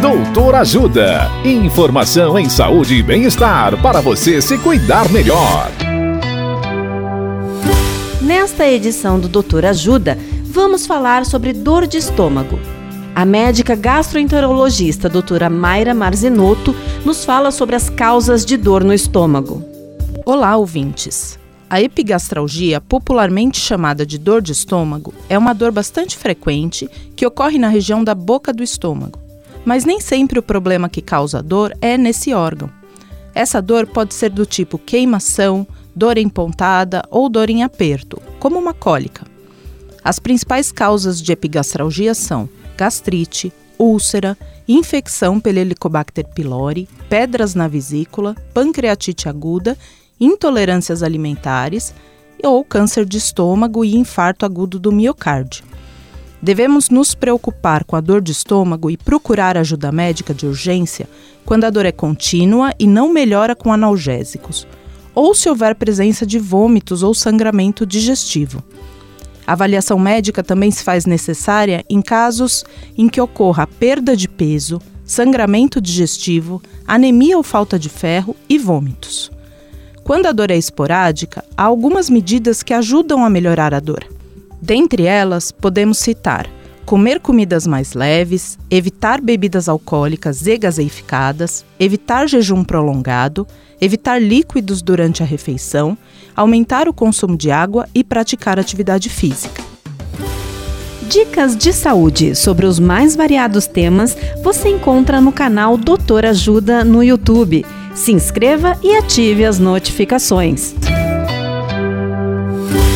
Doutor Ajuda. Informação em saúde e bem-estar para você se cuidar melhor. Nesta edição do Doutor Ajuda, vamos falar sobre dor de estômago. A médica gastroenterologista doutora Mayra Marzinotto nos fala sobre as causas de dor no estômago. Olá, ouvintes! A epigastralgia, popularmente chamada de dor de estômago, é uma dor bastante frequente que ocorre na região da boca do estômago. Mas nem sempre o problema que causa dor é nesse órgão. Essa dor pode ser do tipo queimação, dor em pontada ou dor em aperto, como uma cólica. As principais causas de epigastralgia são gastrite, úlcera, infecção pelo Helicobacter pylori, pedras na vesícula, pancreatite aguda intolerâncias alimentares ou câncer de estômago e infarto agudo do miocárdio. Devemos nos preocupar com a dor de estômago e procurar ajuda médica de urgência quando a dor é contínua e não melhora com analgésicos, ou se houver presença de vômitos ou sangramento digestivo. A avaliação médica também se faz necessária em casos em que ocorra perda de peso, sangramento digestivo, anemia ou falta de ferro e vômitos. Quando a dor é esporádica, há algumas medidas que ajudam a melhorar a dor. Dentre elas, podemos citar comer comidas mais leves, evitar bebidas alcoólicas e gaseificadas, evitar jejum prolongado, evitar líquidos durante a refeição, aumentar o consumo de água e praticar atividade física. Dicas de saúde sobre os mais variados temas você encontra no canal Doutor Ajuda no YouTube se inscreva e ative as notificações.